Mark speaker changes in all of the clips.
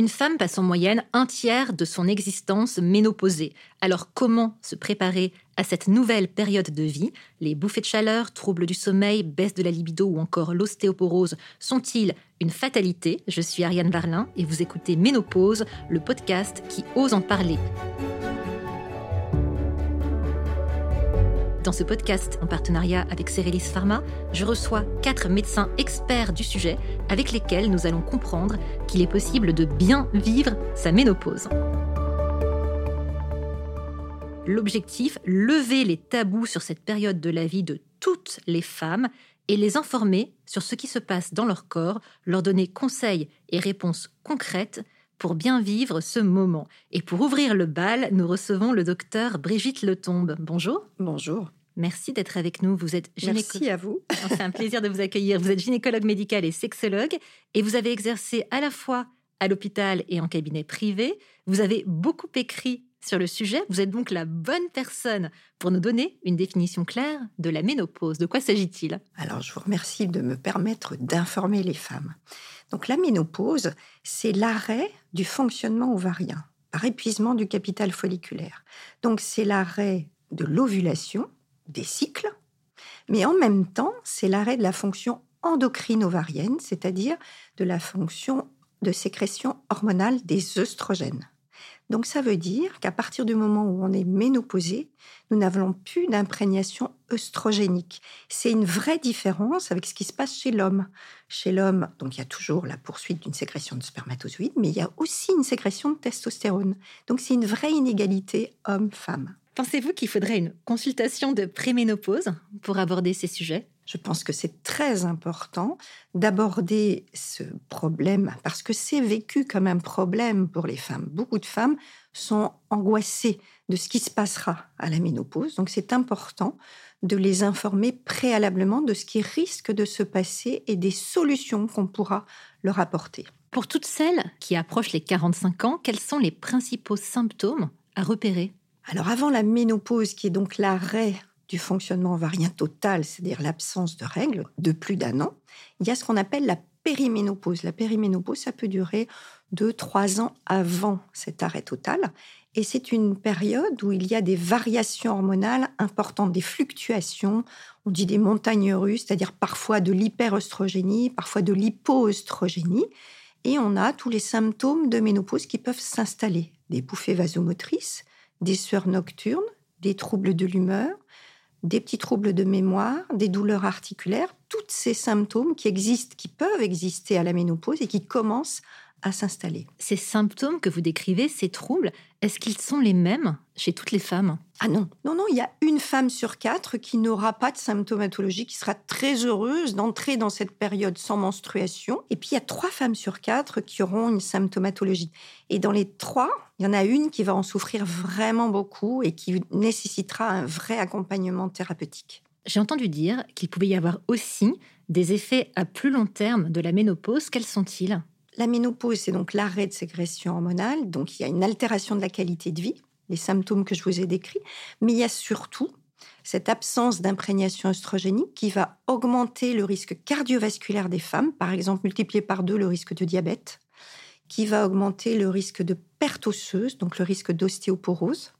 Speaker 1: Une femme passe en moyenne un tiers de son existence ménopausée. Alors comment se préparer à cette nouvelle période de vie? Les bouffées de chaleur, troubles du sommeil, baisse de la libido ou encore l'ostéoporose sont-ils une fatalité? Je suis Ariane Varlin et vous écoutez Ménopause, le podcast qui ose en parler. Dans ce podcast, en partenariat avec Cerelis Pharma, je reçois quatre médecins experts du sujet avec lesquels nous allons comprendre qu'il est possible de bien vivre sa ménopause. L'objectif, lever les tabous sur cette période de la vie de toutes les femmes et les informer sur ce qui se passe dans leur corps, leur donner conseils et réponses concrètes pour bien vivre ce moment. Et pour ouvrir le bal, nous recevons le docteur Brigitte Letombe. Bonjour.
Speaker 2: Bonjour.
Speaker 1: Merci d'être avec nous. Vous êtes
Speaker 2: gynécologue. Merci à vous.
Speaker 1: C'est un plaisir de vous accueillir. Vous êtes gynécologue médical et sexologue et vous avez exercé à la fois à l'hôpital et en cabinet privé. Vous avez beaucoup écrit sur le sujet. Vous êtes donc la bonne personne pour nous donner une définition claire de la ménopause. De quoi s'agit-il?
Speaker 2: Alors, je vous remercie de me permettre d'informer les femmes. Donc, la ménopause, c'est l'arrêt du fonctionnement ovarien par épuisement du capital folliculaire. Donc, c'est l'arrêt de l'ovulation, des cycles, mais en même temps, c'est l'arrêt de la fonction endocrine ovarienne, c'est-à-dire de la fonction de sécrétion hormonale des œstrogènes. Donc ça veut dire qu'à partir du moment où on est ménopausé, nous n'avons plus d'imprégnation œstrogénique. C'est une vraie différence avec ce qui se passe chez l'homme. Chez l'homme, donc il y a toujours la poursuite d'une sécrétion de spermatozoïdes, mais il y a aussi une sécrétion de testostérone. Donc c'est une vraie inégalité homme-femme.
Speaker 1: Pensez-vous qu'il faudrait une consultation de préménopause pour aborder ces sujets?
Speaker 2: Je pense que c'est très important d'aborder ce problème parce que c'est vécu comme un problème pour les femmes. Beaucoup de femmes sont angoissées de ce qui se passera à la ménopause. Donc c'est important de les informer préalablement de ce qui risque de se passer et des solutions qu'on pourra leur apporter.
Speaker 1: Pour toutes celles qui approchent les 45 ans, quels sont les principaux symptômes à repérer?
Speaker 2: Alors avant la ménopause, qui est donc l'arrêt du fonctionnement ovarien total, c'est-à-dire l'absence de règles, de plus d'un an, il y a ce qu'on appelle la périménopause. La périménopause, ça peut durer deux, trois ans avant cet arrêt total. Et c'est une période où il y a des variations hormonales importantes, des fluctuations. On dit des montagnes russes, c'est-à-dire parfois de l'hyperœstrogénie, parfois de l'hypoœstrogénie. Et on a tous les symptômes de ménopause qui peuvent s'installer. Des bouffées vasomotrices, des sueurs nocturnes, des troubles de l'humeur, des petits troubles de mémoire, des douleurs articulaires, tous ces symptômes qui existent, qui peuvent exister à la ménopause et qui commencent à s'installer.
Speaker 1: Ces symptômes que vous décrivez, ces troubles, est-ce qu'ils sont les mêmes chez toutes les femmes?
Speaker 2: Ah non, non, non, il y a une femme sur quatre qui n'aura pas de symptomatologie, qui sera très heureuse d'entrer dans cette période sans menstruation. Et puis il y a trois femmes sur quatre qui auront une symptomatologie. Et dans les trois, il y en a une qui va en souffrir vraiment beaucoup et qui nécessitera un vrai accompagnement thérapeutique.
Speaker 1: J'ai entendu dire qu'il pouvait y avoir aussi des effets à plus long terme de la ménopause. Quels sont-ils?
Speaker 2: La ménopause, c'est donc l'arrêt de sécrétion hormonale, donc il y a une altération de la qualité de vie, les symptômes que je vous ai décrits, mais il y a surtout cette absence d'imprégnation œstrogénique qui va augmenter le risque cardiovasculaire des femmes, par exemple multiplier par deux le risque de diabète, qui va augmenter le risque de perte osseuse, donc le risque d'ostéoporose.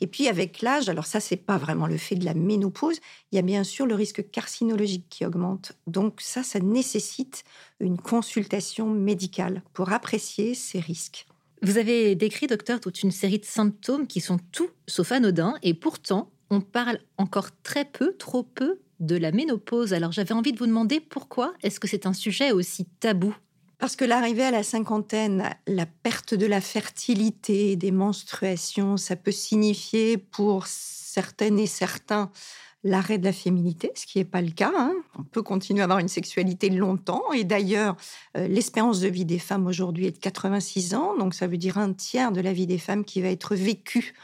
Speaker 2: Et puis avec l'âge, alors ça c'est pas vraiment le fait de la ménopause, il y a bien sûr le risque carcinologique qui augmente. Donc ça ça nécessite une consultation médicale pour apprécier ces risques.
Speaker 1: Vous avez décrit docteur toute une série de symptômes qui sont tout sauf anodins et pourtant on parle encore très peu, trop peu de la ménopause. Alors j'avais envie de vous demander pourquoi est-ce que c'est un sujet aussi tabou?
Speaker 2: Parce que l'arrivée à la cinquantaine, la perte de la fertilité, des menstruations, ça peut signifier pour certaines et certains l'arrêt de la féminité, ce qui n'est pas le cas. Hein. On peut continuer à avoir une sexualité longtemps. Et d'ailleurs, euh, l'espérance de vie des femmes aujourd'hui est de 86 ans. Donc ça veut dire un tiers de la vie des femmes qui va être vécue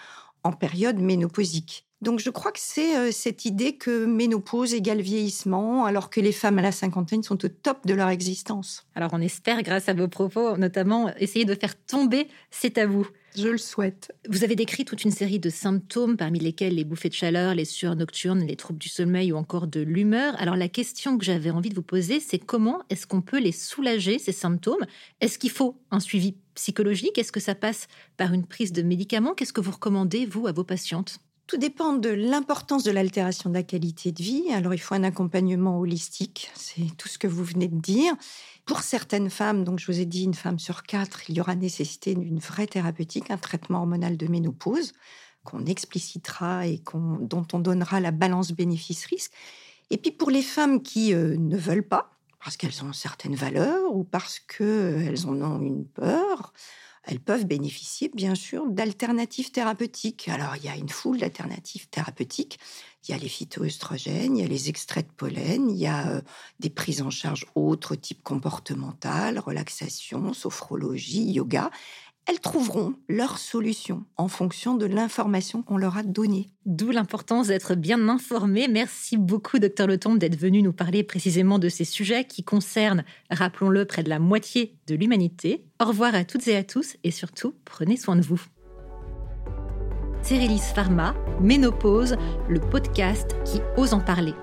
Speaker 2: en période ménopausique. Donc je crois que c'est euh, cette idée que ménopause égale vieillissement, alors que les femmes à la cinquantaine sont au top de leur existence.
Speaker 1: Alors on espère, grâce à vos propos, notamment essayer de faire tomber ces tabous.
Speaker 2: Je le souhaite.
Speaker 1: Vous avez décrit toute une série de symptômes, parmi lesquels les bouffées de chaleur, les sueurs nocturnes, les troubles du sommeil ou encore de l'humeur. Alors la question que j'avais envie de vous poser, c'est comment est-ce qu'on peut les soulager, ces symptômes? Est-ce qu'il faut un suivi psychologique? Est-ce que ça passe par une prise de médicaments? Qu'est-ce que vous recommandez, vous, à vos patientes?
Speaker 2: Tout dépend de l'importance de l'altération de la qualité de vie. Alors, il faut un accompagnement holistique. C'est tout ce que vous venez de dire. Pour certaines femmes, donc je vous ai dit une femme sur quatre, il y aura nécessité d'une vraie thérapeutique, un traitement hormonal de ménopause qu'on explicitera et dont on donnera la balance bénéfice-risque. Et puis pour les femmes qui euh, ne veulent pas, parce qu'elles ont certaines valeurs ou parce qu'elles en ont une peur, elles peuvent bénéficier bien sûr d'alternatives thérapeutiques. Alors il y a une foule d'alternatives thérapeutiques. Il y a les phytoœstrogènes, il y a les extraits de pollen, il y a euh, des prises en charge autres type comportemental, relaxation, sophrologie, yoga elles trouveront leur solution en fonction de l'information qu'on leur a donnée.
Speaker 1: D'où l'importance d'être bien informé. Merci beaucoup, docteur Letombe, d'être venu nous parler précisément de ces sujets qui concernent, rappelons-le, près de la moitié de l'humanité. Au revoir à toutes et à tous et surtout, prenez soin de vous. Cérilis Pharma, Ménopause, le podcast qui ose en parler.